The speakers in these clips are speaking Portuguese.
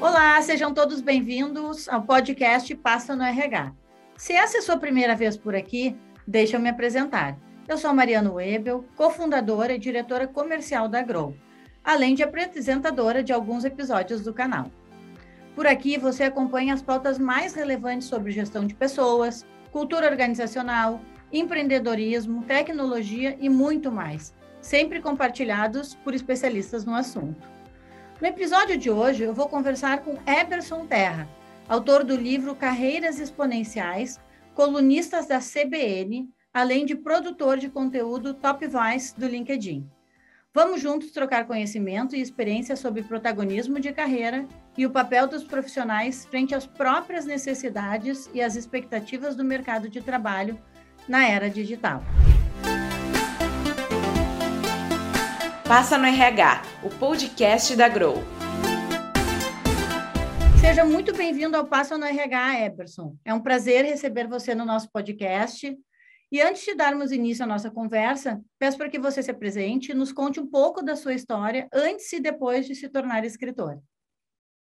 Olá, sejam todos bem-vindos ao podcast Passa no RH. Se essa é a sua primeira vez por aqui, deixa eu me apresentar. Eu sou Mariana Webel, cofundadora e diretora comercial da Grow, além de apresentadora de alguns episódios do canal. Por aqui você acompanha as pautas mais relevantes sobre gestão de pessoas, cultura organizacional, empreendedorismo, tecnologia e muito mais, sempre compartilhados por especialistas no assunto. No episódio de hoje, eu vou conversar com Eberson Terra, autor do livro Carreiras Exponenciais, colunistas da CBN, além de produtor de conteúdo Top Voice do LinkedIn. Vamos juntos trocar conhecimento e experiência sobre protagonismo de carreira e o papel dos profissionais frente às próprias necessidades e às expectativas do mercado de trabalho na era digital. Passa no RH, o podcast da Grow. Seja muito bem-vindo ao Passa no RH, Eberson. É um prazer receber você no nosso podcast. E antes de darmos início à nossa conversa, peço para que você se apresente e nos conte um pouco da sua história antes e depois de se tornar escritor.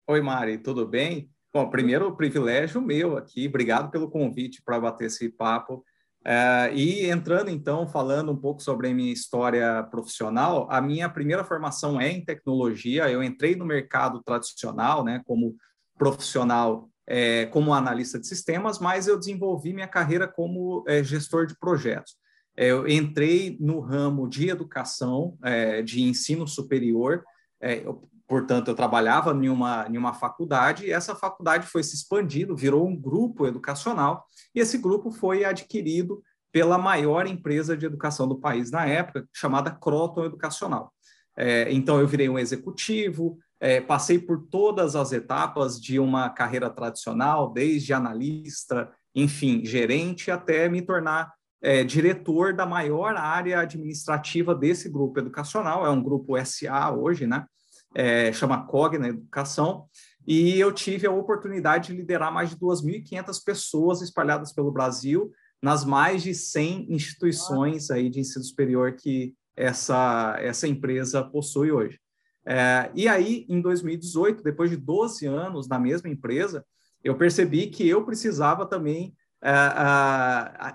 Oi, Mari, tudo bem? Bom, primeiro, privilégio meu aqui. Obrigado pelo convite para bater esse papo. Uh, e entrando então, falando um pouco sobre a minha história profissional, a minha primeira formação é em tecnologia. Eu entrei no mercado tradicional, né, como profissional, é, como analista de sistemas, mas eu desenvolvi minha carreira como é, gestor de projetos. É, eu entrei no ramo de educação, é, de ensino superior. É, eu, portanto, eu trabalhava em uma, em uma faculdade e essa faculdade foi se expandindo, virou um grupo educacional e esse grupo foi adquirido pela maior empresa de educação do país na época, chamada Croton Educacional. É, então, eu virei um executivo, é, passei por todas as etapas de uma carreira tradicional, desde analista, enfim, gerente, até me tornar é, diretor da maior área administrativa desse grupo educacional. É um grupo SA hoje, né? É, chama Cogna Educação e eu tive a oportunidade de liderar mais de 2.500 pessoas espalhadas pelo Brasil, nas mais de 100 instituições aí de ensino superior que essa, essa empresa possui hoje. É, e aí, em 2018, depois de 12 anos na mesma empresa, eu percebi que eu precisava também é,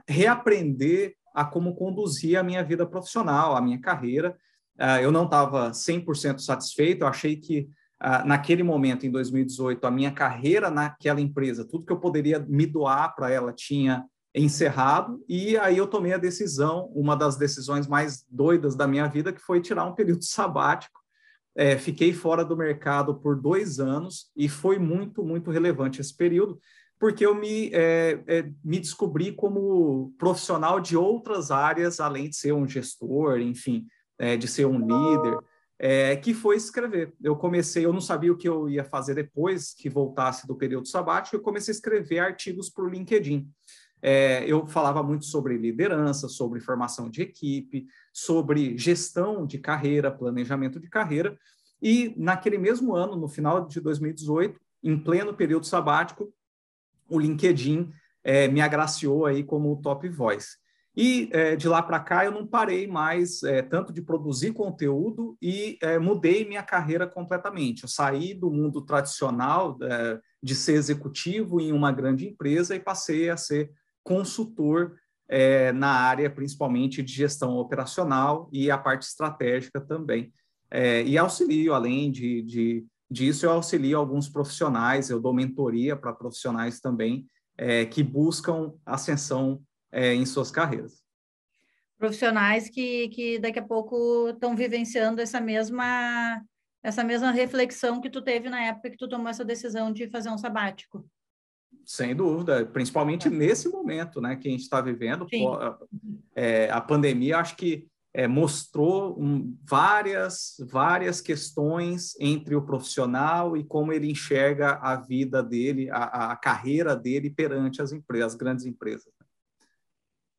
reaprender a como conduzir a minha vida profissional, a minha carreira. É, eu não estava 100% satisfeito, eu achei que ah, naquele momento, em 2018, a minha carreira naquela empresa, tudo que eu poderia me doar para ela tinha encerrado, e aí eu tomei a decisão, uma das decisões mais doidas da minha vida, que foi tirar um período sabático. É, fiquei fora do mercado por dois anos e foi muito, muito relevante esse período, porque eu me, é, é, me descobri como profissional de outras áreas, além de ser um gestor, enfim, é, de ser um líder é, que foi escrever. Eu comecei, eu não sabia o que eu ia fazer depois que voltasse do período sabático, eu comecei a escrever artigos para o LinkedIn. É, eu falava muito sobre liderança, sobre formação de equipe, sobre gestão de carreira, planejamento de carreira, e naquele mesmo ano, no final de 2018, em pleno período sabático, o LinkedIn é, me agraciou aí como top voice. E é, de lá para cá eu não parei mais é, tanto de produzir conteúdo e é, mudei minha carreira completamente. Eu saí do mundo tradicional é, de ser executivo em uma grande empresa e passei a ser consultor é, na área principalmente de gestão operacional e a parte estratégica também. É, e auxilio, além de, de, disso, eu auxilio alguns profissionais, eu dou mentoria para profissionais também que buscam ascensão é, em suas carreiras. Profissionais que, que daqui a pouco estão vivenciando essa mesma essa mesma reflexão que tu teve na época que tu tomou essa decisão de fazer um sabático. Sem dúvida, principalmente é. nesse momento, né, que a gente está vivendo, é, a pandemia, acho que é, mostrou um, várias várias questões entre o profissional e como ele enxerga a vida dele, a, a carreira dele perante as empresas, as grandes empresas.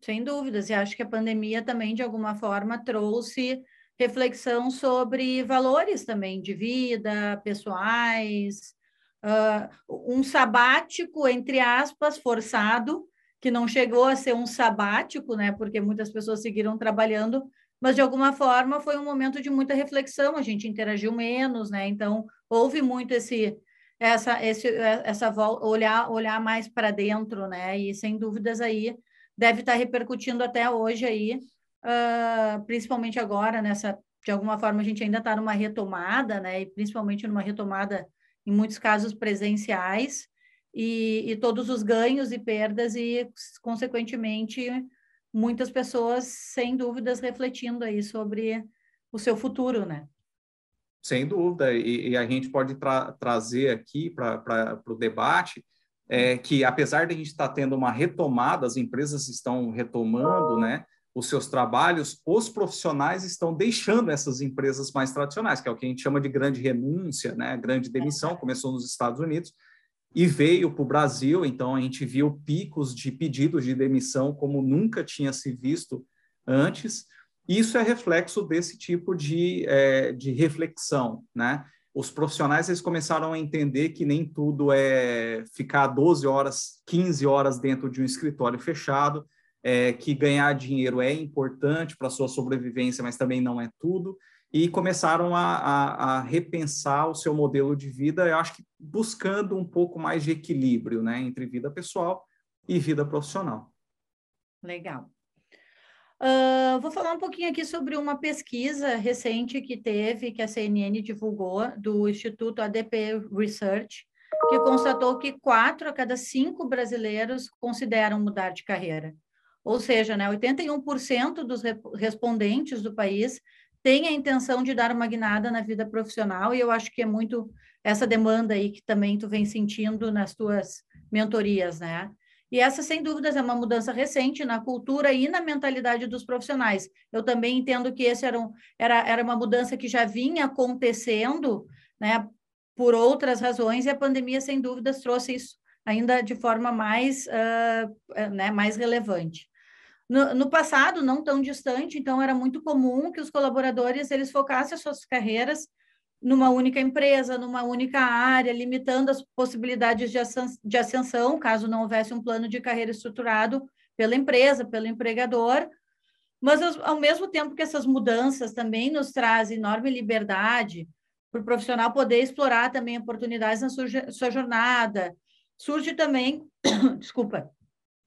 Sem dúvidas, e acho que a pandemia também, de alguma forma, trouxe reflexão sobre valores também de vida, pessoais, uh, um sabático, entre aspas, forçado, que não chegou a ser um sabático, né? Porque muitas pessoas seguiram trabalhando, mas de alguma forma foi um momento de muita reflexão, a gente interagiu menos, né? Então, houve muito esse essa, esse, essa olhar, olhar mais para dentro, né? E sem dúvidas aí deve estar tá repercutindo até hoje aí, uh, principalmente agora nessa, de alguma forma a gente ainda está numa retomada, né? E principalmente numa retomada em muitos casos presenciais e, e todos os ganhos e perdas e consequentemente muitas pessoas sem dúvidas refletindo aí sobre o seu futuro, né? Sem dúvida, e, e a gente pode tra trazer aqui para o debate é, que, apesar de a gente estar tá tendo uma retomada, as empresas estão retomando né, os seus trabalhos, os profissionais estão deixando essas empresas mais tradicionais, que é o que a gente chama de grande renúncia, né, grande demissão, começou nos Estados Unidos e veio para o Brasil, então a gente viu picos de pedidos de demissão como nunca tinha se visto antes, isso é reflexo desse tipo de, é, de reflexão, né? Os profissionais eles começaram a entender que nem tudo é ficar 12 horas, 15 horas dentro de um escritório fechado, é, que ganhar dinheiro é importante para a sua sobrevivência, mas também não é tudo, e começaram a, a, a, repensar o seu modelo de vida, eu acho que buscando um pouco mais de equilíbrio né, entre vida pessoal e vida profissional. Legal. Uh, vou falar um pouquinho aqui sobre uma pesquisa recente que teve, que a CNN divulgou, do Instituto ADP Research, que constatou que quatro a cada cinco brasileiros consideram mudar de carreira. Ou seja, né, 81% dos respondentes do país têm a intenção de dar uma guinada na vida profissional, e eu acho que é muito essa demanda aí que também tu vem sentindo nas tuas mentorias, né? E essa, sem dúvidas, é uma mudança recente na cultura e na mentalidade dos profissionais. Eu também entendo que esse era, um, era, era uma mudança que já vinha acontecendo, né, por outras razões, e a pandemia, sem dúvidas, trouxe isso ainda de forma mais, uh, né, mais relevante. No, no, passado, não tão distante, então era muito comum que os colaboradores eles focassem as suas carreiras numa única empresa, numa única área, limitando as possibilidades de ascensão, caso não houvesse um plano de carreira estruturado pela empresa, pelo empregador. Mas, ao mesmo tempo que essas mudanças também nos trazem enorme liberdade para o profissional poder explorar também oportunidades na sua, jornada, surge também, desculpa,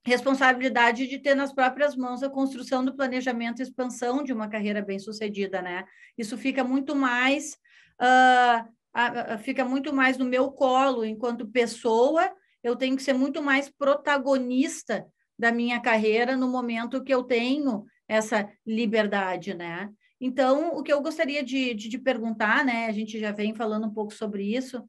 responsabilidade de ter nas próprias mãos a construção do planejamento e expansão de uma carreira bem-sucedida, né? Isso fica muito mais uh, fica muito mais no meu colo enquanto pessoa, eu tenho que ser muito mais protagonista da minha carreira no momento que eu tenho essa liberdade, né? Então, o que eu gostaria de, de, de perguntar, né? A gente já vem falando um pouco sobre isso,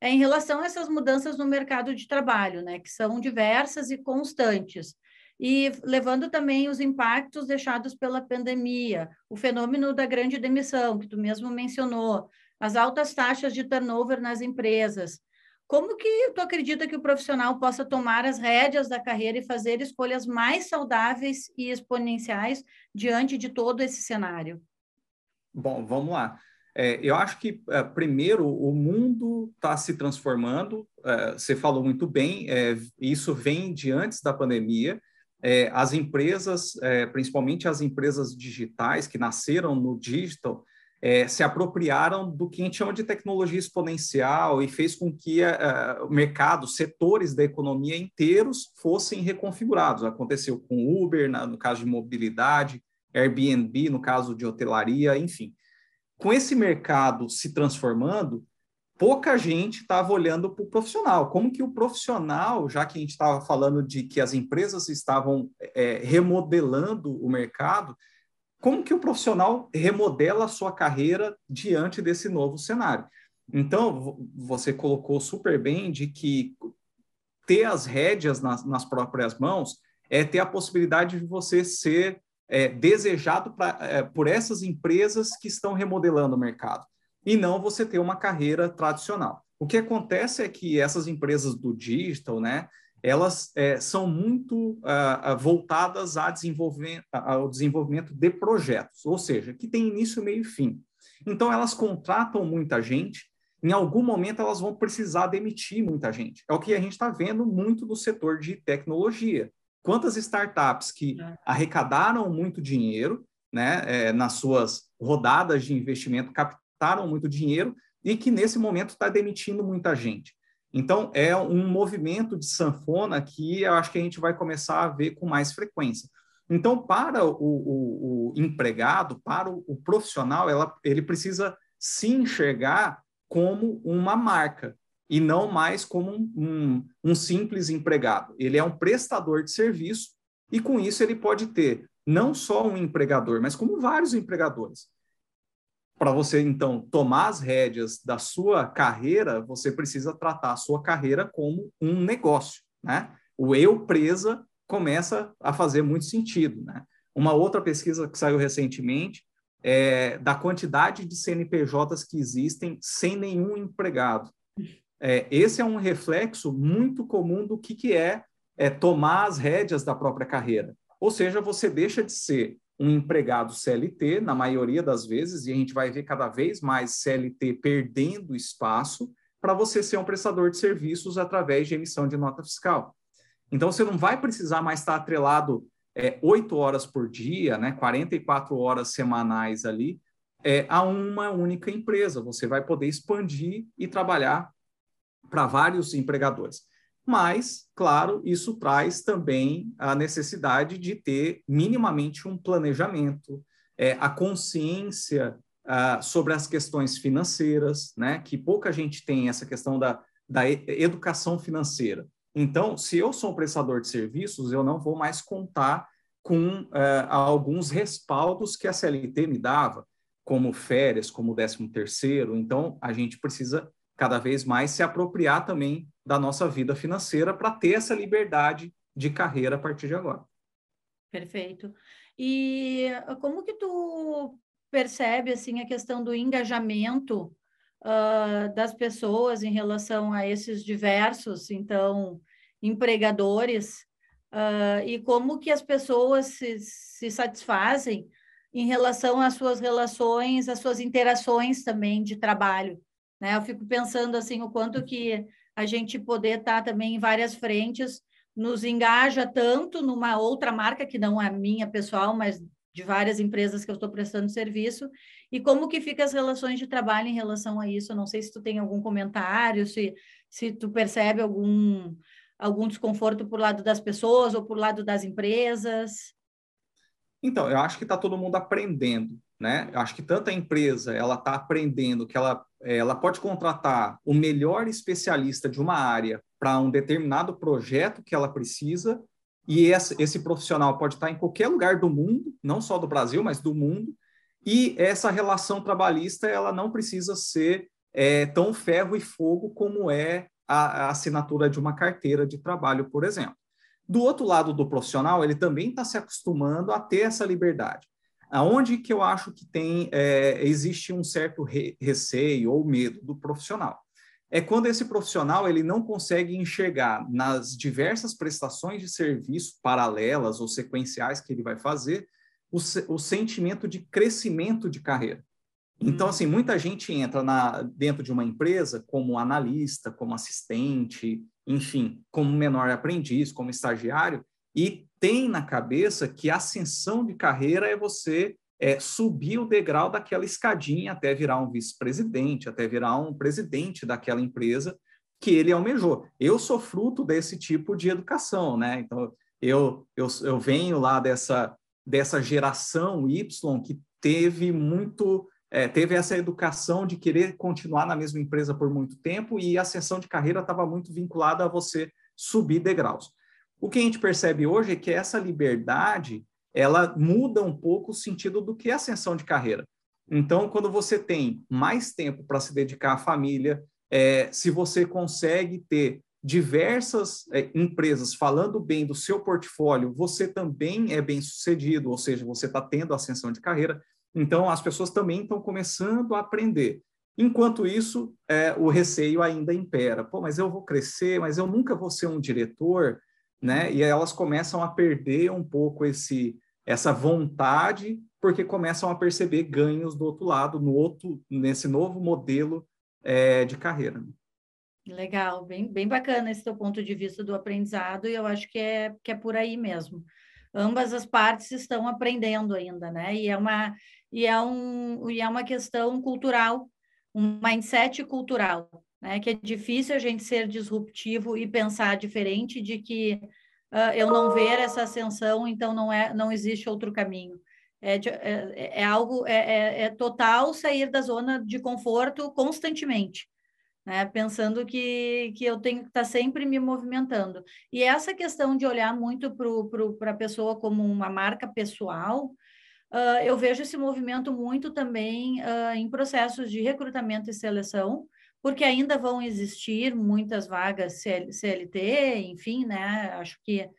é em relação a essas mudanças no mercado de trabalho, né? Que são diversas e constantes e levando também os impactos deixados pela pandemia, o fenômeno da grande demissão, que tu mesmo mencionou, as altas taxas de turnover nas empresas. Como que tu acredita que o profissional possa tomar as rédeas da carreira e fazer escolhas mais saudáveis e exponenciais diante de todo esse cenário? Bom, vamos lá. É, eu acho que, é, primeiro, o mundo está se transformando. É, você falou muito bem, é, isso vem de antes da pandemia. É, as empresas, é, principalmente as empresas digitais que nasceram no digital, é, se apropriaram do que a gente chama de tecnologia exponencial e fez com que uh, o mercado, setores da economia inteiros fossem reconfigurados. Aconteceu com Uber, na, no caso de mobilidade, Airbnb, no caso de hotelaria, enfim. Com esse mercado se transformando, pouca gente estava olhando para o profissional. Como que o profissional, já que a gente estava falando de que as empresas estavam é, remodelando o mercado, como que o profissional remodela a sua carreira diante desse novo cenário. Então, você colocou super bem de que ter as rédeas nas, nas próprias mãos é ter a possibilidade de você ser é, desejado pra, é, por essas empresas que estão remodelando o mercado, e não você ter uma carreira tradicional. O que acontece é que essas empresas do digital, né, elas é, são muito uh, voltadas a desenvolver, ao desenvolvimento de projetos, ou seja, que tem início, meio e fim. Então, elas contratam muita gente, em algum momento elas vão precisar demitir muita gente. É o que a gente está vendo muito no setor de tecnologia. Quantas startups que é. arrecadaram muito dinheiro, né, é, nas suas rodadas de investimento, captaram muito dinheiro e que nesse momento está demitindo muita gente. Então, é um movimento de sanfona que eu acho que a gente vai começar a ver com mais frequência. Então, para o, o, o empregado, para o, o profissional, ela, ele precisa se enxergar como uma marca e não mais como um, um, um simples empregado. Ele é um prestador de serviço e, com isso, ele pode ter não só um empregador, mas como vários empregadores. Para você, então, tomar as rédeas da sua carreira, você precisa tratar a sua carreira como um negócio, né? O eu presa começa a fazer muito sentido, né? Uma outra pesquisa que saiu recentemente é da quantidade de CNPJs que existem sem nenhum empregado. É, esse é um reflexo muito comum do que, que é, é tomar as rédeas da própria carreira. Ou seja, você deixa de ser um empregado CLT, na maioria das vezes, e a gente vai ver cada vez mais CLT perdendo espaço para você ser um prestador de serviços através de emissão de nota fiscal. Então, você não vai precisar mais estar atrelado é, oito horas por dia, né, 44 horas semanais ali, é, a uma única empresa. Você vai poder expandir e trabalhar para vários empregadores. Mas, claro, isso traz também a necessidade de ter minimamente um planejamento, é, a consciência uh, sobre as questões financeiras, né? Que pouca gente tem essa questão da, da educação financeira. Então, se eu sou um prestador de serviços, eu não vou mais contar com uh, alguns respaldos que a CLT me dava, como férias, como décimo terceiro. Então, a gente precisa cada vez mais se apropriar também da nossa vida financeira para ter essa liberdade de carreira a partir de agora. Perfeito. E como que tu percebe assim a questão do engajamento uh, das pessoas em relação a esses diversos, então, empregadores uh, e como que as pessoas se, se satisfazem em relação às suas relações, às suas interações também de trabalho, né? Eu fico pensando assim o quanto que a gente poder estar também em várias frentes nos engaja tanto numa outra marca que não é minha pessoal, mas de várias empresas que eu estou prestando serviço e como que fica as relações de trabalho em relação a isso. Eu não sei se tu tem algum comentário, se se tu percebe algum algum desconforto por lado das pessoas ou por lado das empresas. Então, eu acho que está todo mundo aprendendo, né? Eu acho que tanta empresa ela está aprendendo que ela ela pode contratar o melhor especialista de uma área para um determinado projeto que ela precisa, e esse, esse, profissional pode estar em qualquer lugar do mundo, não só do Brasil, mas do mundo, e essa relação trabalhista ela não precisa ser é, tão ferro e fogo como é a, a assinatura de uma carteira de trabalho, por exemplo. Do outro lado do profissional, ele também está se acostumando a ter essa liberdade. Aonde que eu acho que tem é, existe um certo re, receio ou medo do profissional? É quando esse profissional ele não consegue enxergar nas diversas prestações de serviço paralelas ou sequenciais que ele vai fazer o, o sentimento de crescimento de carreira. Então, assim, muita gente entra na, dentro de uma empresa como analista, como assistente, enfim, como menor aprendiz, como estagiário, e tem na cabeça que a ascensão de carreira é você é, subir o degrau daquela escadinha até virar um vice-presidente, até virar um presidente daquela empresa que ele almejou. Eu sou fruto desse tipo de educação, né? Então, eu, eu, eu venho lá dessa, dessa geração Y que teve muito, é, teve essa educação de querer continuar na mesma empresa por muito tempo e a ascensão de carreira estava muito vinculada a você subir degraus. O que a gente percebe hoje é que essa liberdade ela muda um pouco o sentido do que é ascensão de carreira. Então, quando você tem mais tempo para se dedicar à família, é, se você consegue ter diversas é, empresas falando bem do seu portfólio, você também é bem sucedido, ou seja, você está tendo ascensão de carreira. Então, as pessoas também estão começando a aprender. Enquanto isso, é, o receio ainda impera. Pô, mas eu vou crescer, mas eu nunca vou ser um diretor né? E elas começam a perder um pouco esse essa vontade porque começam a perceber ganhos do outro lado, no outro nesse novo modelo é, de carreira. Legal, bem, bem bacana esse teu ponto de vista do aprendizado, e eu acho que é, que é por aí mesmo. Ambas as partes estão aprendendo ainda, né? E é uma, e é um, e é uma questão cultural, um mindset cultural, né? Que é difícil a gente ser disruptivo e pensar diferente de que uh, eu não ver essa ascensão, então não é, não existe outro caminho. É, é, é algo, é, é, é, total sair da zona de conforto constantemente, né? Pensando que, que eu tenho que estar sempre me movimentando. E essa questão de olhar muito para a pessoa como uma marca pessoal, uh, eu vejo esse movimento muito também uh, em processos de recrutamento e seleção, porque ainda vão existir muitas vagas CLT, enfim, né? Acho que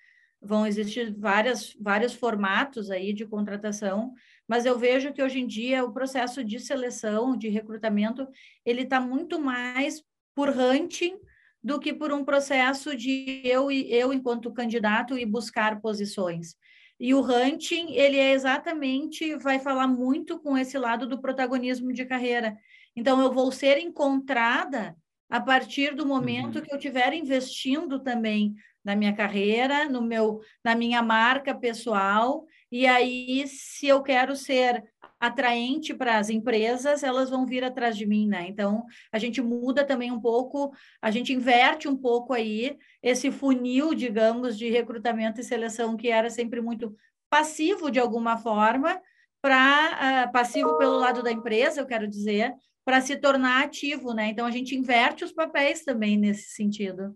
vão existir várias, vários formatos aí de contratação, mas eu vejo que hoje em dia o processo de seleção, de recrutamento, ele está muito mais por hunting do que por um processo de eu, eu enquanto candidato e buscar posições. E o hunting, ele é exatamente, vai falar muito com esse lado do protagonismo de carreira. Então, eu vou ser encontrada a partir do momento uhum. que eu estiver investindo também na minha carreira, no meu, na minha marca pessoal. E aí, se eu quero ser atraente para as empresas, elas vão vir atrás de mim, né? Então, a gente muda também um pouco, a gente inverte um pouco aí esse funil, digamos, de recrutamento e seleção que era sempre muito passivo de alguma forma, para uh, passivo pelo lado da empresa, eu quero dizer, para se tornar ativo, né? Então a gente inverte os papéis também nesse sentido.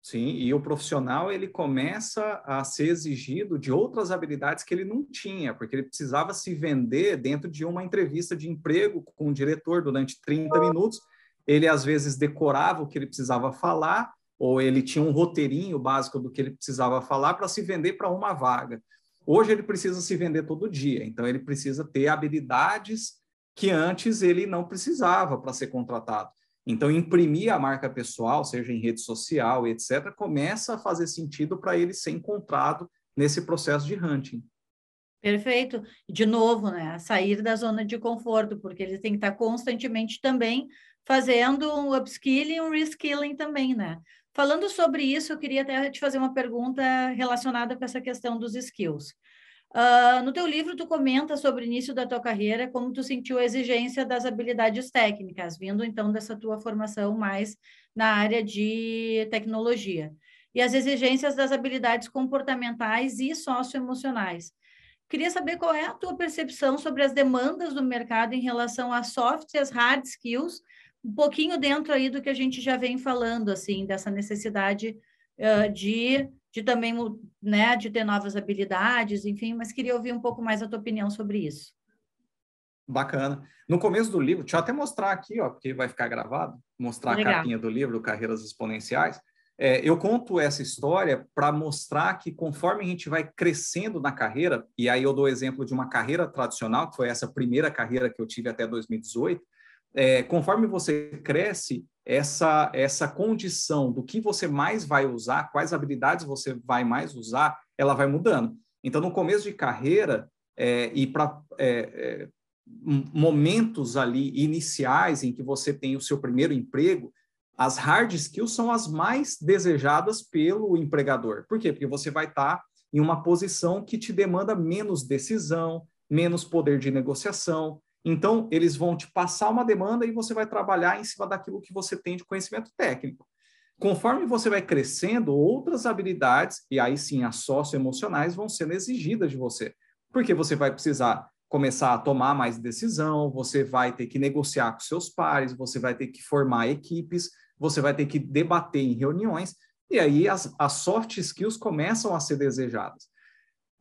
Sim, e o profissional ele começa a ser exigido de outras habilidades que ele não tinha, porque ele precisava se vender dentro de uma entrevista de emprego com o diretor durante 30 minutos. Ele às vezes decorava o que ele precisava falar, ou ele tinha um roteirinho básico do que ele precisava falar para se vender para uma vaga. Hoje ele precisa se vender todo dia, então ele precisa ter habilidades que antes ele não precisava para ser contratado. Então, imprimir a marca pessoal, seja em rede social, etc., começa a fazer sentido para ele ser encontrado nesse processo de hunting. Perfeito. De novo, né? Sair da zona de conforto, porque ele tem que estar constantemente também fazendo um upskilling e um reskilling também, né? Falando sobre isso, eu queria até te fazer uma pergunta relacionada com essa questão dos skills. Uh, no teu livro, tu comenta sobre o início da tua carreira, como tu sentiu a exigência das habilidades técnicas, vindo então dessa tua formação mais na área de tecnologia, e as exigências das habilidades comportamentais e socioemocionais. Queria saber qual é a tua percepção sobre as demandas do mercado em relação às soft e às hard skills, um pouquinho dentro aí do que a gente já vem falando, assim, dessa necessidade uh, de de também, né, de ter novas habilidades, enfim, mas queria ouvir um pouco mais a tua opinião sobre isso. Bacana. No começo do livro, deixa eu até mostrar aqui, ó, porque vai ficar gravado, mostrar Legal. a capinha do livro, Carreiras Exponenciais. É, eu conto essa história para mostrar que conforme a gente vai crescendo na carreira, e aí eu dou o exemplo de uma carreira tradicional, que foi essa primeira carreira que eu tive até 2018, é, conforme você cresce, essa, essa condição do que você mais vai usar, quais habilidades você vai mais usar, ela vai mudando. Então, no começo de carreira é, e para é, é, momentos ali iniciais em que você tem o seu primeiro emprego, as hard skills são as mais desejadas pelo empregador. Por quê? Porque você vai estar tá em uma posição que te demanda menos decisão, menos poder de negociação, então, eles vão te passar uma demanda e você vai trabalhar em cima daquilo que você tem de conhecimento técnico. Conforme você vai crescendo, outras habilidades, e aí sim as socioemocionais, vão sendo exigidas de você. Porque você vai precisar começar a tomar mais decisão, você vai ter que negociar com seus pares, você vai ter que formar equipes, você vai ter que debater em reuniões, e aí as, as soft skills começam a ser desejadas.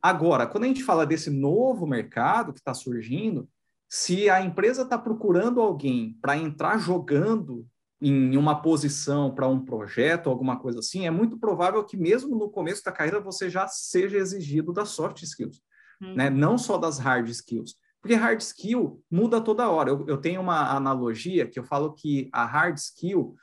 Agora, quando a gente fala desse novo mercado que está surgindo, se a empresa está procurando alguém para entrar jogando em uma posição para um projeto, alguma coisa assim, é muito provável que mesmo no começo da carreira você já seja exigido das soft skills, uhum. né? não só das hard skills. Porque hard skill muda toda hora. Eu, eu tenho uma analogia que eu falo que a hard skill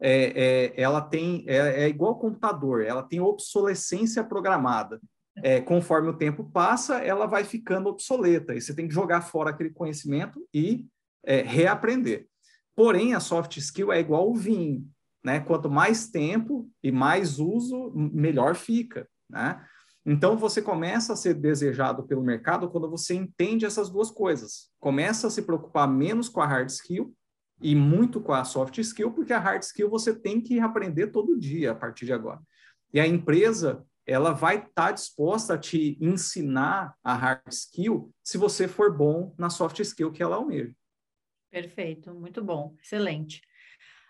é, é ela tem é, é igual ao computador, ela tem obsolescência programada é, conforme o tempo passa, ela vai ficando obsoleta e você tem que jogar fora aquele conhecimento e é, reaprender. Porém, a soft skill é igual o vinho, né? Quanto mais tempo e mais uso, melhor fica, né? Então, você começa a ser desejado pelo mercado quando você entende essas duas coisas. Começa a se preocupar menos com a hard skill e muito com a soft skill, porque a hard skill você tem que aprender todo dia a partir de agora. E a empresa, ela vai estar tá disposta a te ensinar a hard skill se você for bom na soft skill que ela almeja. Perfeito, muito bom, excelente.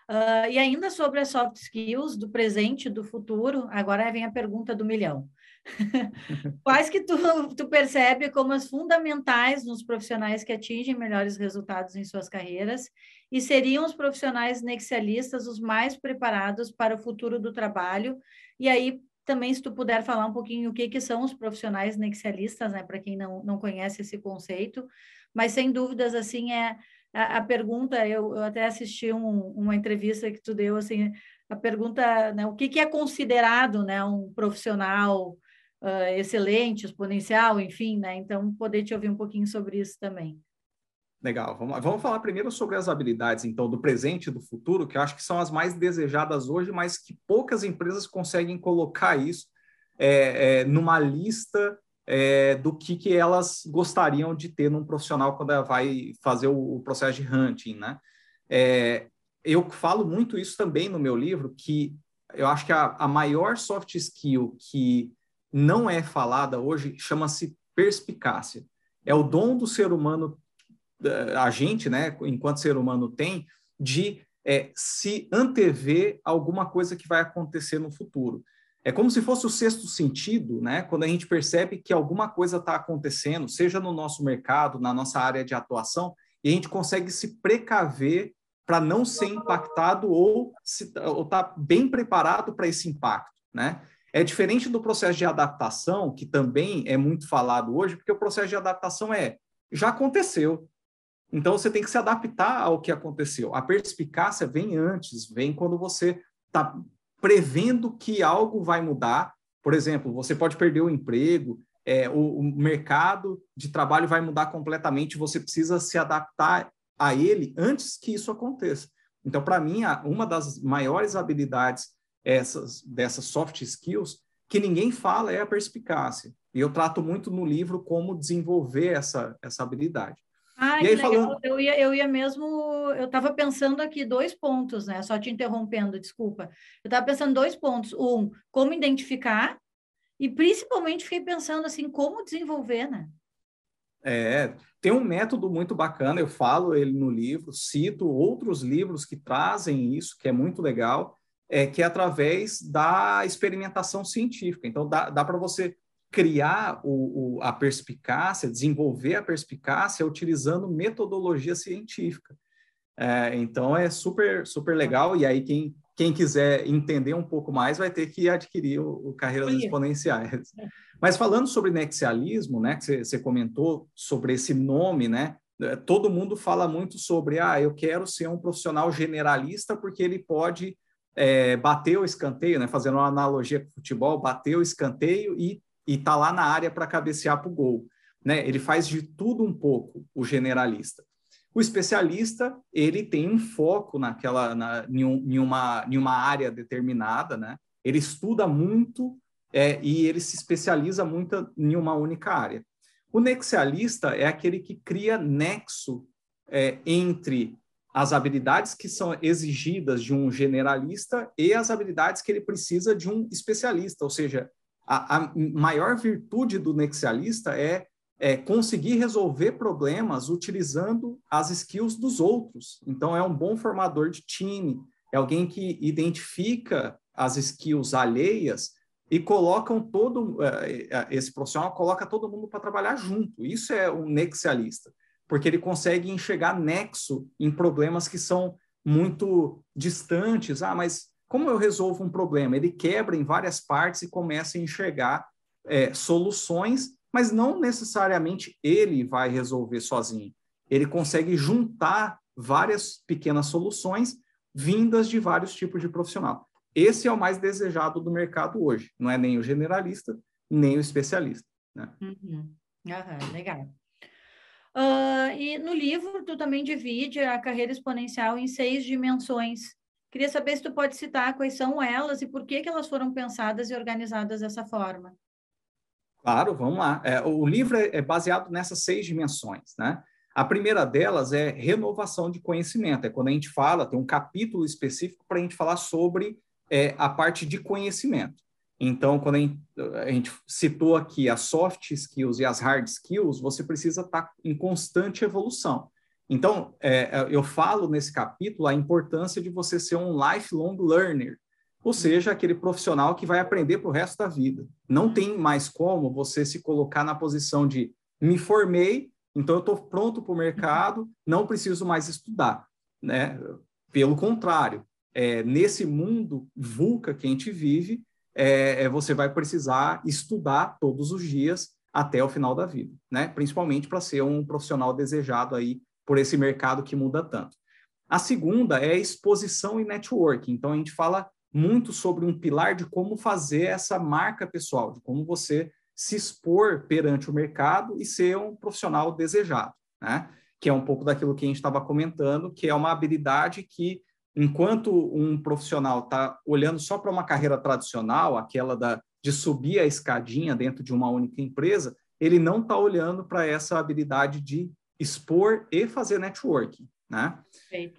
Uh, e ainda sobre as soft skills do presente e do futuro, agora vem a pergunta do milhão. Quais que tu, tu percebe como as fundamentais nos profissionais que atingem melhores resultados em suas carreiras e seriam os profissionais nexialistas os mais preparados para o futuro do trabalho? E aí, também, se tu puder falar um pouquinho o que, que são os profissionais nexialistas, né, para quem não, não conhece esse conceito, mas sem dúvidas, assim, é a, a pergunta, eu, eu, até assisti um, uma entrevista que tu deu, assim, a pergunta, né, o que, que é considerado, né, um profissional uh, excelente, exponencial, enfim, né, então poder te ouvir um pouquinho sobre isso também. Legal, vamos, vamos falar primeiro sobre as habilidades, então, do presente e do futuro, que eu acho que são as mais desejadas hoje, mas que poucas empresas conseguem colocar isso é, é, numa lista é, do que, que elas gostariam de ter num profissional quando ela vai fazer o, o processo de hunting, né? É, eu falo muito isso também no meu livro, que eu acho que a, a maior soft skill que não é falada hoje chama-se perspicácia. É o dom do ser humano, a gente, né, enquanto ser humano tem, de é, se antever alguma coisa que vai acontecer no futuro. É como se fosse o sexto sentido, né? Quando a gente percebe que alguma coisa está acontecendo, seja no nosso mercado, na nossa área de atuação, e a gente consegue se precaver para não ser impactado ou estar tá bem preparado para esse impacto, né? É diferente do processo de adaptação, que também é muito falado hoje, porque o processo de adaptação é já aconteceu. Então você tem que se adaptar ao que aconteceu. A perspicácia vem antes, vem quando você está prevendo que algo vai mudar. Por exemplo, você pode perder o emprego, é, o, o, mercado de trabalho vai mudar completamente, você precisa se adaptar a ele antes que isso aconteça. Então, para mim, uma das maiores habilidades essas, dessas soft skills que ninguém fala é a perspicácia. E eu trato muito no livro como desenvolver essa, essa habilidade. Ah, e aí, falando... eu, ia, eu ia mesmo, eu estava pensando aqui dois pontos, né? Só te interrompendo, desculpa. Eu estava pensando dois pontos. Um, como identificar, e principalmente fiquei pensando assim, como desenvolver, né? É, tem um método muito bacana, eu falo ele no livro, cito outros livros que trazem isso, que é muito legal, é que é através da experimentação científica. Então, dá, dá para você criar o, o, a perspicácia, desenvolver a perspicácia utilizando metodologia científica. É, então é super super legal e aí quem quem quiser entender um pouco mais vai ter que adquirir o, o Carreiras Exponenciais. É. Mas falando sobre nexialismo, né, que você comentou sobre esse nome, né, é, todo mundo fala muito sobre, ah, eu quero ser um profissional generalista porque ele pode é, bater o escanteio, né, fazendo uma analogia com o futebol, bater o escanteio e e tá lá na área para cabecear para o gol. Né? Ele faz de tudo um pouco, o generalista. O especialista, ele tem um foco naquela, na, em, um, em, uma, em uma área determinada, né? Ele estuda muito é, e ele se especializa muito em uma única área. O nexialista é aquele que cria nexo é, entre as habilidades que são exigidas de um generalista e as habilidades que ele precisa de um especialista, ou seja, a, a maior virtude do nexialista é, é conseguir resolver problemas utilizando as skills dos outros. Então, é um bom formador de time, é alguém que identifica as skills alheias e colocam todo é, é, esse profissional coloca todo mundo para trabalhar junto. Isso é um nexialista, porque ele consegue enxergar nexo em problemas que são muito distantes. Ah, mas como eu resolvo um problema? Ele quebra em várias partes e começa a enxergar é, soluções, mas não necessariamente ele vai resolver sozinho. Ele consegue juntar várias pequenas soluções vindas de vários tipos de profissional. Esse é o mais desejado do mercado hoje. Não é nem o generalista, nem o especialista. Né? Uhum. Uhum, legal. Uh, e no livro, tu também divide a carreira exponencial em seis dimensões Queria saber se tu pode citar quais são elas e por que, que elas foram pensadas e organizadas dessa forma. Claro, vamos lá. É, o livro é, é baseado nessas seis dimensões, né? A primeira delas é renovação de conhecimento. É quando a gente fala, tem um capítulo específico para a gente falar sobre é, a parte de conhecimento. Então, quando a gente, a gente, citou aqui as soft skills e as hard skills, você precisa estar tá em constante evolução. Então, é, é, eu falo nesse capítulo a importância de você ser um lifelong learner, ou seja, aquele profissional que vai aprender para o resto da vida. Não tem mais como você se colocar na posição de me formei, então eu estou pronto para o mercado, não preciso mais estudar. Né? Pelo contrário, é, nesse mundo VUCA que a gente vive, é, é, você vai precisar estudar todos os dias até o final da vida, né? principalmente para ser um profissional desejado aí por esse mercado que muda tanto. A segunda é exposição e networking. Então, a gente fala muito sobre um pilar de como fazer essa marca pessoal, de como você se expor perante o mercado e ser um profissional desejado, né? Que é um pouco daquilo que a gente estava comentando, que é uma habilidade que, enquanto um profissional está olhando só para uma carreira tradicional, aquela da, de subir a escadinha dentro de uma única empresa, ele não está olhando para essa habilidade de expor e fazer networking. Né?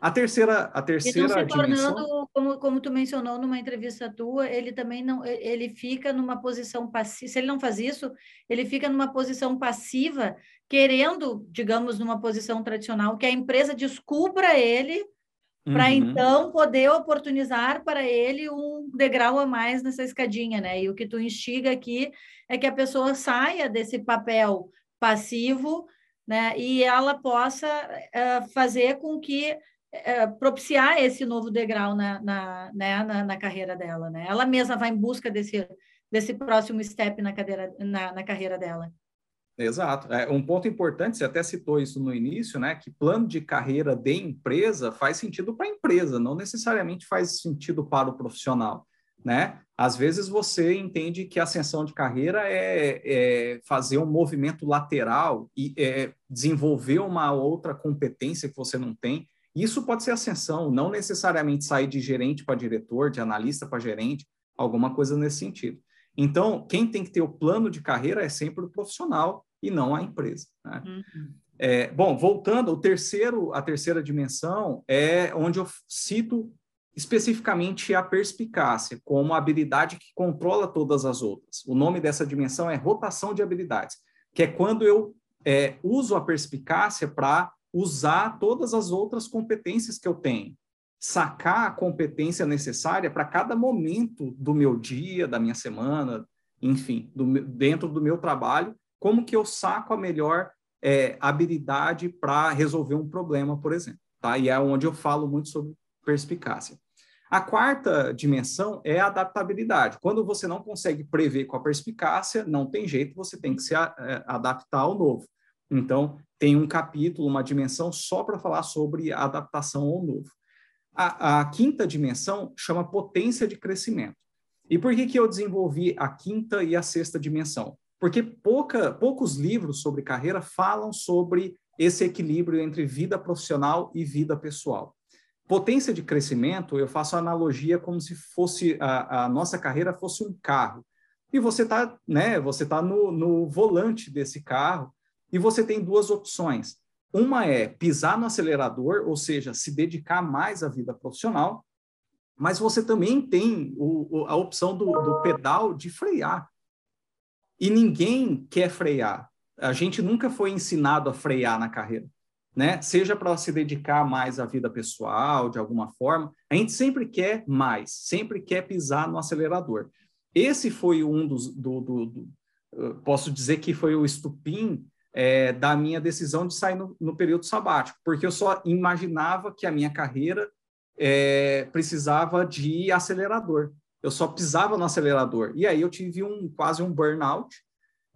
A terceira, a terceira então, se dimensão... tornando, como, como tu mencionou numa entrevista tua, ele também não, ele fica numa posição passiva. Se ele não faz isso, ele fica numa posição passiva, querendo, digamos, numa posição tradicional, que a empresa descubra ele para uhum. então poder oportunizar para ele um degrau a mais nessa escadinha, né? E o que tu instiga aqui é que a pessoa saia desse papel passivo né? E ela possa uh, fazer com que uh, propiciar esse novo degrau na, na, né? na, na, carreira dela, né? Ela mesma vai em busca desse, desse próximo step na, cadeira, na, na carreira dela. Exato. É, um ponto importante, você até citou isso no início, né? Que plano de carreira de empresa faz sentido para a empresa, não necessariamente faz sentido para o profissional né? Às vezes você entende que a ascensão de carreira é, é fazer um movimento lateral e é, desenvolver uma outra competência que você não tem. Isso pode ser ascensão, não necessariamente sair de gerente para diretor, de analista para gerente, alguma coisa nesse sentido. Então, quem tem que ter o plano de carreira é sempre o profissional e não a empresa. Né? Uhum. É, bom, voltando, o terceiro, a terceira dimensão é onde eu cito especificamente a perspicácia, como a habilidade que controla todas as outras. O nome dessa dimensão é rotação de habilidades, que é quando eu é, uso a perspicácia para usar todas as outras competências que eu tenho, sacar a competência necessária para cada momento do meu dia, da minha semana, enfim, do, dentro do meu trabalho, como que eu saco a melhor é, habilidade para resolver um problema, por exemplo. Tá? E é onde eu falo muito sobre perspicácia. A quarta dimensão é a adaptabilidade. Quando você não consegue prever com a perspicácia, não tem jeito, você tem que se é, adaptar ao novo. Então, tem um capítulo, uma dimensão só para falar sobre a adaptação ao novo. A, a, quinta dimensão chama potência de crescimento. E por que, que eu desenvolvi a quinta e a sexta dimensão? Porque pouca, poucos livros sobre carreira falam sobre esse equilíbrio entre vida profissional e vida pessoal. Potência de crescimento, eu faço a analogia como se fosse a, a nossa carreira fosse um carro. E você está né, você tá no, no volante desse carro e você tem duas opções. Uma é pisar no acelerador, ou seja, se dedicar mais à vida profissional, mas você também tem o, a opção do, do pedal de frear. E ninguém quer frear. A gente nunca foi ensinado a frear na carreira né? Seja para se dedicar mais à vida pessoal, de alguma forma, a gente sempre quer mais, sempre quer pisar no acelerador. Esse foi um dos, do, do, do posso dizer que foi o estupim é, da minha decisão de sair no, no, período sabático, porque eu só imaginava que a minha carreira é, precisava de acelerador. Eu só pisava no acelerador. E aí eu tive um quase um burnout,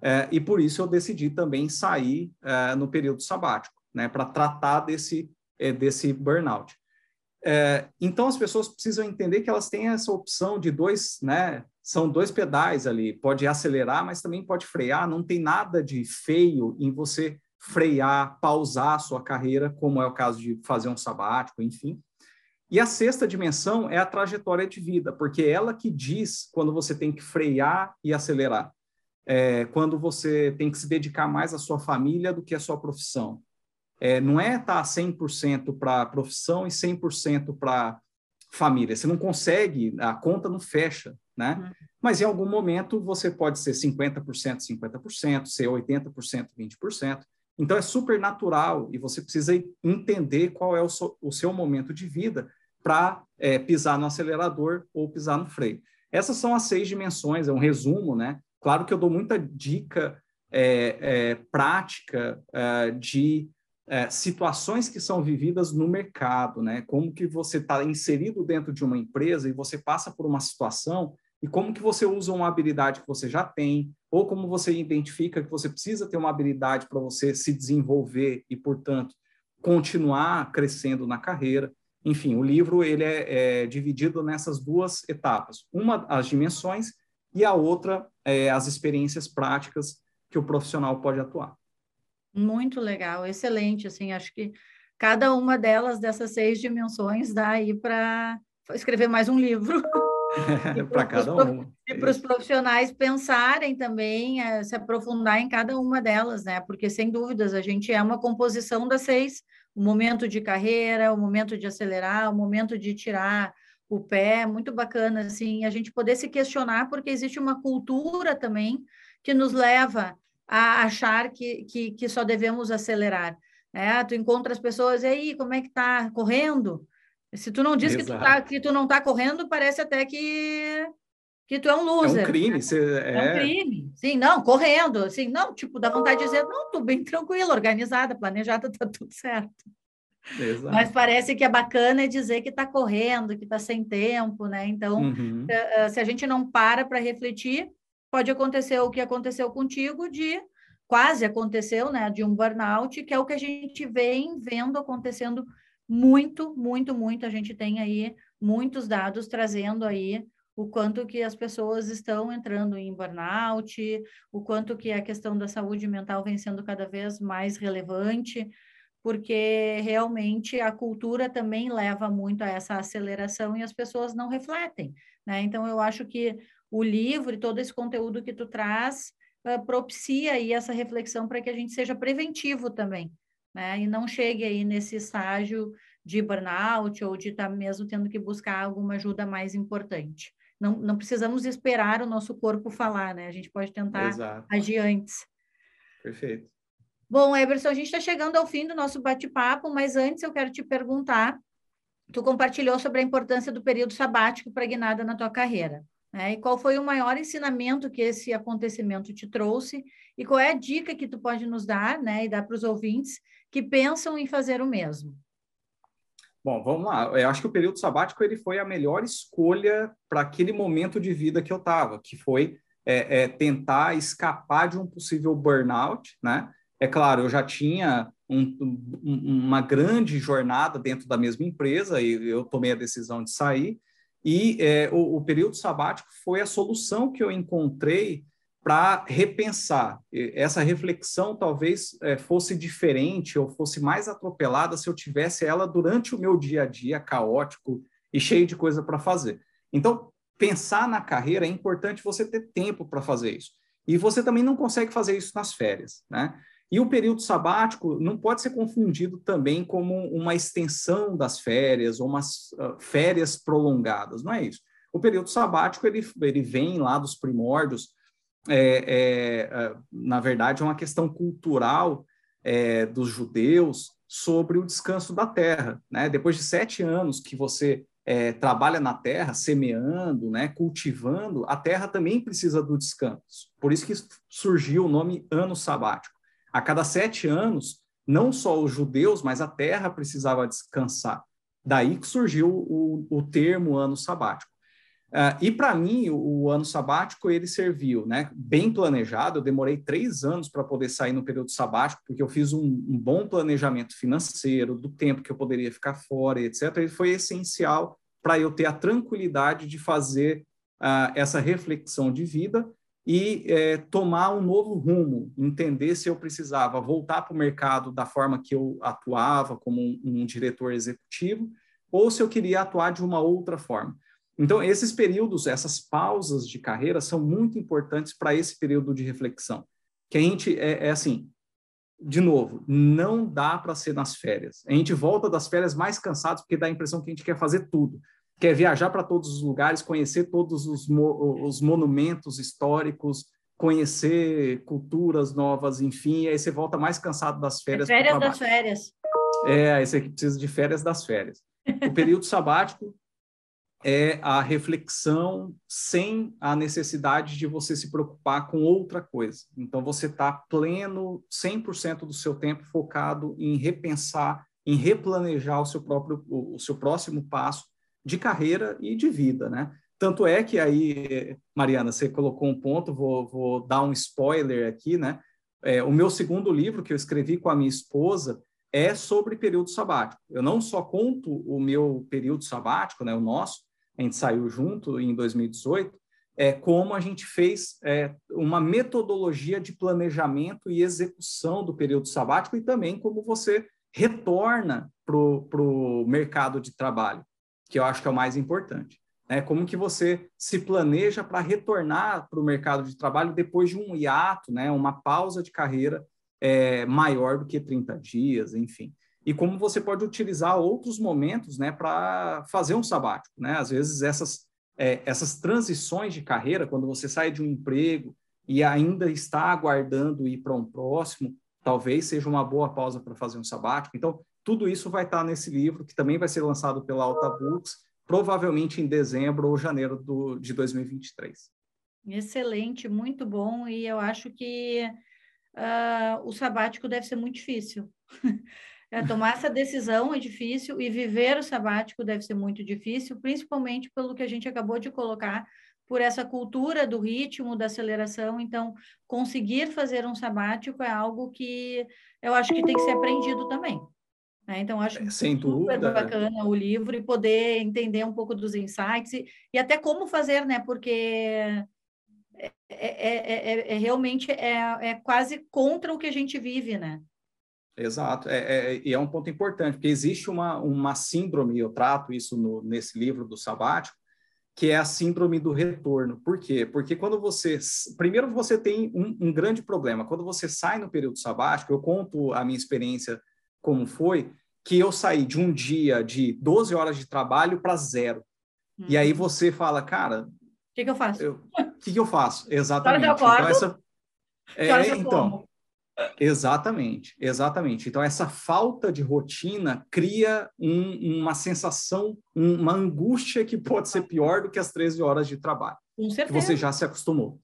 é, e por isso eu decidi também sair é, no período sabático né, para tratar desse, é, desse burnout. É, então, as pessoas precisam entender que elas têm essa opção de dois, né, são dois pedais ali, pode acelerar, mas também pode frear, não tem nada de feio em você frear, pausar a sua carreira, como é o caso de fazer um sabático, enfim. E a sexta dimensão é a trajetória de vida, porque é ela que diz quando você tem que frear e acelerar. É, quando você tem que se dedicar mais à sua família do que à sua profissão é, não é estar tá 100% para a profissão e 100% para família. Você não consegue, a conta não fecha, né? Uhum. Mas em algum momento você pode ser 50%, 50%, ser 80%, 20%. Então é super natural e você precisa entender qual é o, so, o seu momento de vida para é, pisar no acelerador ou pisar no freio. Essas são as seis dimensões, é um resumo, né? Claro que eu dou muita dica é, é, prática é, de é, situações que são vividas no mercado, né? Como que você está inserido dentro de uma empresa e você passa por uma situação e como que você usa uma habilidade que você já tem, ou como você identifica que você precisa ter uma habilidade para você se desenvolver e, portanto, continuar crescendo na carreira. Enfim, o livro ele é, é dividido nessas duas etapas: uma as dimensões e a outra é, as experiências práticas que o profissional pode atuar. Muito legal, excelente. Assim, acho que cada uma delas dessas seis dimensões dá aí para escrever mais um livro. para cada um. E para os profissionais pensarem também, é, se aprofundar em cada uma delas, né? Porque, sem dúvidas, a gente é uma composição das seis: o momento de carreira, o momento de acelerar, o momento de tirar o pé. Muito bacana, assim, a gente poder se questionar, porque existe uma cultura também que nos leva a achar que, que, que só devemos acelerar. Né? Tu encontra as pessoas, e aí, como é que tá? Correndo? Se tu não diz que tu, tá, que tu não tá correndo, parece até que que tu é um loser. É um crime. Você, é... é um crime. Sim, não, correndo. Assim, não, tipo, dá vontade de dizer, não, tô bem tranquila, organizada, planejada, tá tudo certo. Exato. Mas parece que é bacana dizer que está correndo, que está sem tempo, né? Então, uhum. Eh, eh, se a gente não para para refletir, pode acontecer o que aconteceu contigo de quase aconteceu, né, de um burnout, que é o que a gente vem vendo acontecendo muito, muito, muito. A gente tem aí muitos dados trazendo aí o quanto que as pessoas estão entrando em burnout, o quanto que a questão da saúde mental vem sendo cada vez mais relevante, porque realmente a cultura também leva muito a essa aceleração e as pessoas não refletem, né? Então eu acho que o livro e todo esse conteúdo que tu traz uh, propicia aí essa reflexão para que a gente seja preventivo também, né? E não chegue aí nesse estágio de burnout ou de estar tá mesmo tendo que buscar alguma ajuda mais importante. Não, não precisamos esperar o nosso corpo falar, né? A gente pode tentar Exato. agir antes. Perfeito. Bom, Eberson, a gente está chegando ao fim do nosso bate-papo, mas antes eu quero te perguntar, tu compartilhou sobre a importância do período sabático pregnada na tua carreira. Né? E qual foi o maior ensinamento que esse acontecimento te trouxe? E qual é a dica que tu pode nos dar, né, e dar para os ouvintes que pensam em fazer o mesmo? Bom, vamos lá. Eu acho que o período sabático ele foi a melhor escolha para aquele momento de vida que eu estava, que foi é, é, tentar escapar de um possível burnout, né? É claro, eu já tinha um, um, uma grande jornada dentro da mesma empresa e eu tomei a decisão de sair, e é, o, o, período sabático foi a solução que eu encontrei para repensar. Essa reflexão talvez é, fosse diferente ou fosse mais atropelada se eu tivesse ela durante o meu dia a dia caótico e cheio de coisa para fazer. Então, pensar na carreira é importante você ter tempo para fazer isso. E você também não consegue fazer isso nas férias, né? E o período sabático não pode ser confundido também como uma extensão das férias ou umas uh, férias prolongadas, não é isso. O período sabático ele, ele vem lá dos primórdios, é, é, na verdade, é uma questão cultural é, dos judeus sobre o descanso da terra. Né? Depois de sete anos que você é, trabalha na terra, semeando, né, cultivando, a terra também precisa do descanso. Por isso que surgiu o nome ano sabático a cada sete anos, não só os judeus, mas a terra precisava descansar. Daí que surgiu o, o termo ano sabático. Uh, e para mim, o, o, ano sabático ele serviu, né? Bem planejado. Eu demorei três anos para poder sair no período sabático, porque eu fiz um, um, bom planejamento financeiro do tempo que eu poderia ficar fora, etc. Ele foi essencial para eu ter a tranquilidade de fazer uh, essa reflexão de vida e é, tomar um novo rumo, entender se eu precisava voltar para o mercado da forma que eu atuava como um, um, diretor executivo, ou se eu queria atuar de uma outra forma. Então, esses períodos, essas pausas de carreira são muito importantes para esse período de reflexão. Que a gente, é, é assim, de novo, não dá para ser nas férias. A gente volta das férias mais cansados porque dá a impressão que a gente quer fazer tudo. Quer viajar para todos os lugares, conhecer todos os, mo os monumentos históricos, conhecer culturas novas, enfim, aí você volta mais cansado das férias. É férias das férias. É, aí você precisa de férias das férias. O período sabático é a reflexão sem a necessidade de você se preocupar com outra coisa. Então, você está pleno, 100% do seu tempo focado em repensar, em replanejar o seu próprio, o seu próximo passo de carreira e de vida, né? Tanto é que aí, Mariana, você colocou um ponto, vou, vou dar um spoiler aqui, né? É, o meu segundo livro que eu escrevi com a minha esposa é sobre período sabático. Eu não só conto o meu período sabático, né, o nosso, a gente saiu junto em 2018, é como a gente fez é, uma metodologia de planejamento e execução do período sabático e também como você retorna para o mercado de trabalho, que eu acho que é o mais importante. Né? Como que você se planeja para retornar para o mercado de trabalho depois de um hiato, né? uma pausa de carreira é, maior do que 30 dias, enfim. E como você pode utilizar outros momentos né, para fazer um sabático. Né? Às vezes, essas, é, essas transições de carreira, quando você sai de um emprego e ainda está aguardando ir para um próximo, talvez seja uma boa pausa para fazer um sabático. Então, tudo isso vai estar nesse livro, que também vai ser lançado pela Alta Books, provavelmente em dezembro ou janeiro do, de 2023. Excelente, muito bom, e eu acho que uh, o sabático deve ser muito difícil. é, tomar essa decisão é difícil e viver o sabático deve ser muito difícil, principalmente pelo que a gente acabou de colocar, por essa cultura do ritmo, da aceleração. Então, conseguir fazer um sabático é algo que eu acho que tem que ser aprendido também. Né? Então, acho é, Sem super dúvida. bacana o livro e poder entender um pouco dos insights e, e até como fazer, né? Porque é, é, é, é realmente é, é, quase contra o que a gente vive, né? Exato, é, e é, um ponto importante, porque existe uma, uma síndrome, eu trato isso no, nesse livro do sabático, que é a síndrome do retorno. Por quê? Porque quando você. Primeiro, você tem um, um grande problema. Quando você sai no período sabático, eu conto a minha experiência como foi, que eu saí de um dia de 12 horas de trabalho para zero. Hum. E aí uhum. você fala, cara. O que, que, eu faço? O que, que, eu faço? Exatamente. Eu então, essa. É, então, exatamente, exatamente. Então, essa falta de rotina cria um, uma sensação, uma angústia que pode ser pior do que as 13 horas de trabalho. Com certeza. Que você já se acostumou.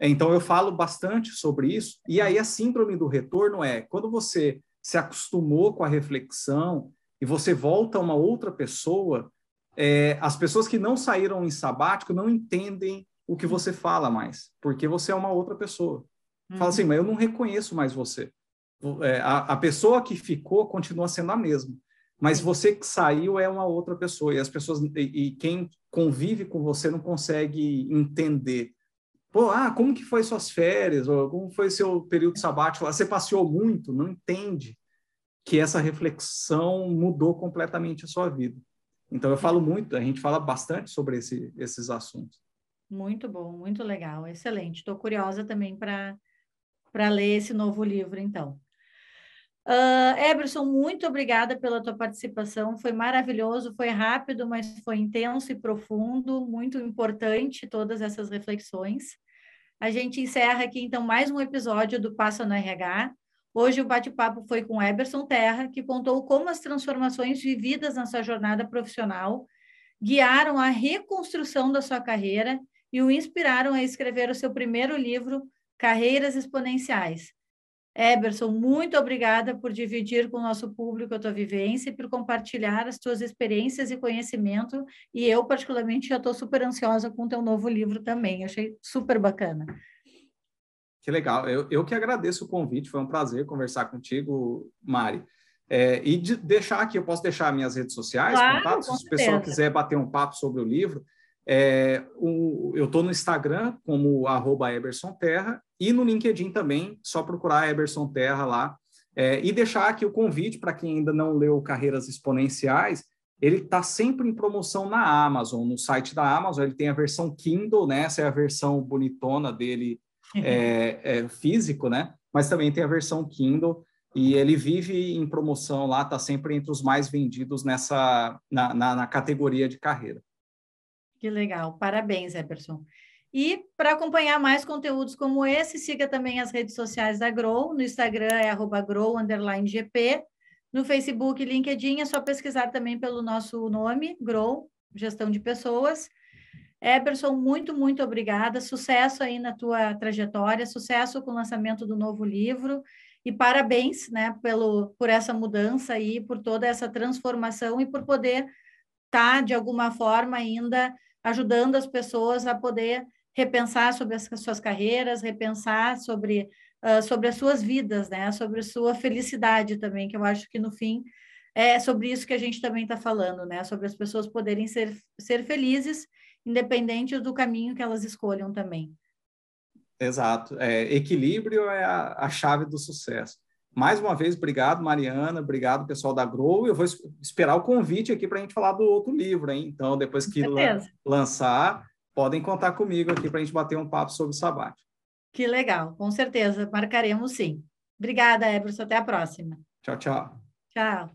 Então, eu falo bastante sobre isso. E aí, a síndrome do retorno é quando você se acostumou com a reflexão e você volta a uma outra pessoa, é, as pessoas que não saíram em sabático não entendem o que você fala mais, porque você é uma outra pessoa. Uhum. Fala assim, mas eu não reconheço mais você. É, a, a, pessoa que ficou continua sendo a mesma, mas você que saiu é uma outra pessoa e as pessoas e, e quem convive com você não consegue entender Pô, ah, como que foi suas férias? Ou como foi seu período sabático? Você passeou muito? Não entende que essa reflexão mudou completamente a sua vida. Então, eu falo muito, a gente fala bastante sobre esse, esses assuntos. Muito bom, muito legal, excelente. Estou curiosa também para ler esse novo livro, então. Uh, Eberson, muito obrigada pela tua participação. Foi maravilhoso, foi rápido, mas foi intenso e profundo, muito importante todas essas reflexões. A gente encerra aqui, então, mais um episódio do Passa no RH. Hoje o bate-papo foi com Eberson Terra, que contou como as transformações vividas na sua jornada profissional guiaram a reconstrução da sua carreira e o inspiraram a escrever o seu primeiro livro, Carreiras Exponenciais. Eberson, muito obrigada por dividir com o nosso público a tua vivência e por compartilhar as tuas experiências e conhecimento. E eu, particularmente, já estou super ansiosa com o teu novo livro também. Achei super bacana. Que legal. Eu, eu que agradeço o convite. Foi um prazer conversar contigo, Mari. É, e de deixar aqui, eu posso deixar minhas redes sociais, claro, contatos, se o pessoal quiser bater um papo sobre o livro. É, o, eu estou no Instagram como arroba Eberson Terra e no LinkedIn também, só procurar Eberson Terra lá. É, e deixar aqui o convite para quem ainda não leu Carreiras Exponenciais, ele está sempre em promoção na Amazon, no site da Amazon, ele tem a versão Kindle, né? Essa é a versão bonitona dele é, é, físico, né? Mas também tem a versão Kindle. e ele vive em promoção lá, está sempre entre os mais vendidos nessa na, na, na categoria de carreira. Que legal, parabéns, Eberson. E para acompanhar mais conteúdos como esse, siga também as redes sociais da Grow. No Instagram é grow_gp. No Facebook, LinkedIn, é só pesquisar também pelo nosso nome, Grow, Gestão de Pessoas. Eberson, muito, muito obrigada. Sucesso aí na tua trajetória, sucesso com o lançamento do novo livro e parabéns, né, pelo por essa mudança aí, por toda essa transformação e por poder estar tá, de alguma forma ainda ajudando as pessoas a poder repensar sobre as suas carreiras, repensar sobre uh, sobre as suas vidas, né, sobre a sua felicidade também, que eu acho que no fim é sobre isso que a gente também está falando, né, sobre as pessoas poderem ser ser felizes independente do caminho que elas escolham também. Exato. É, equilíbrio é a, a, chave do sucesso. Mais uma vez, obrigado, Mariana, obrigado, pessoal da Grow. Eu vou esperar o convite aqui para a gente falar do outro livro, hein? Então, depois que lançar, podem contar comigo aqui para a gente bater um papo sobre o Sabate. Que legal, com certeza, marcaremos sim. Obrigada, Eberson, até a próxima. Tchau, tchau. Tchau.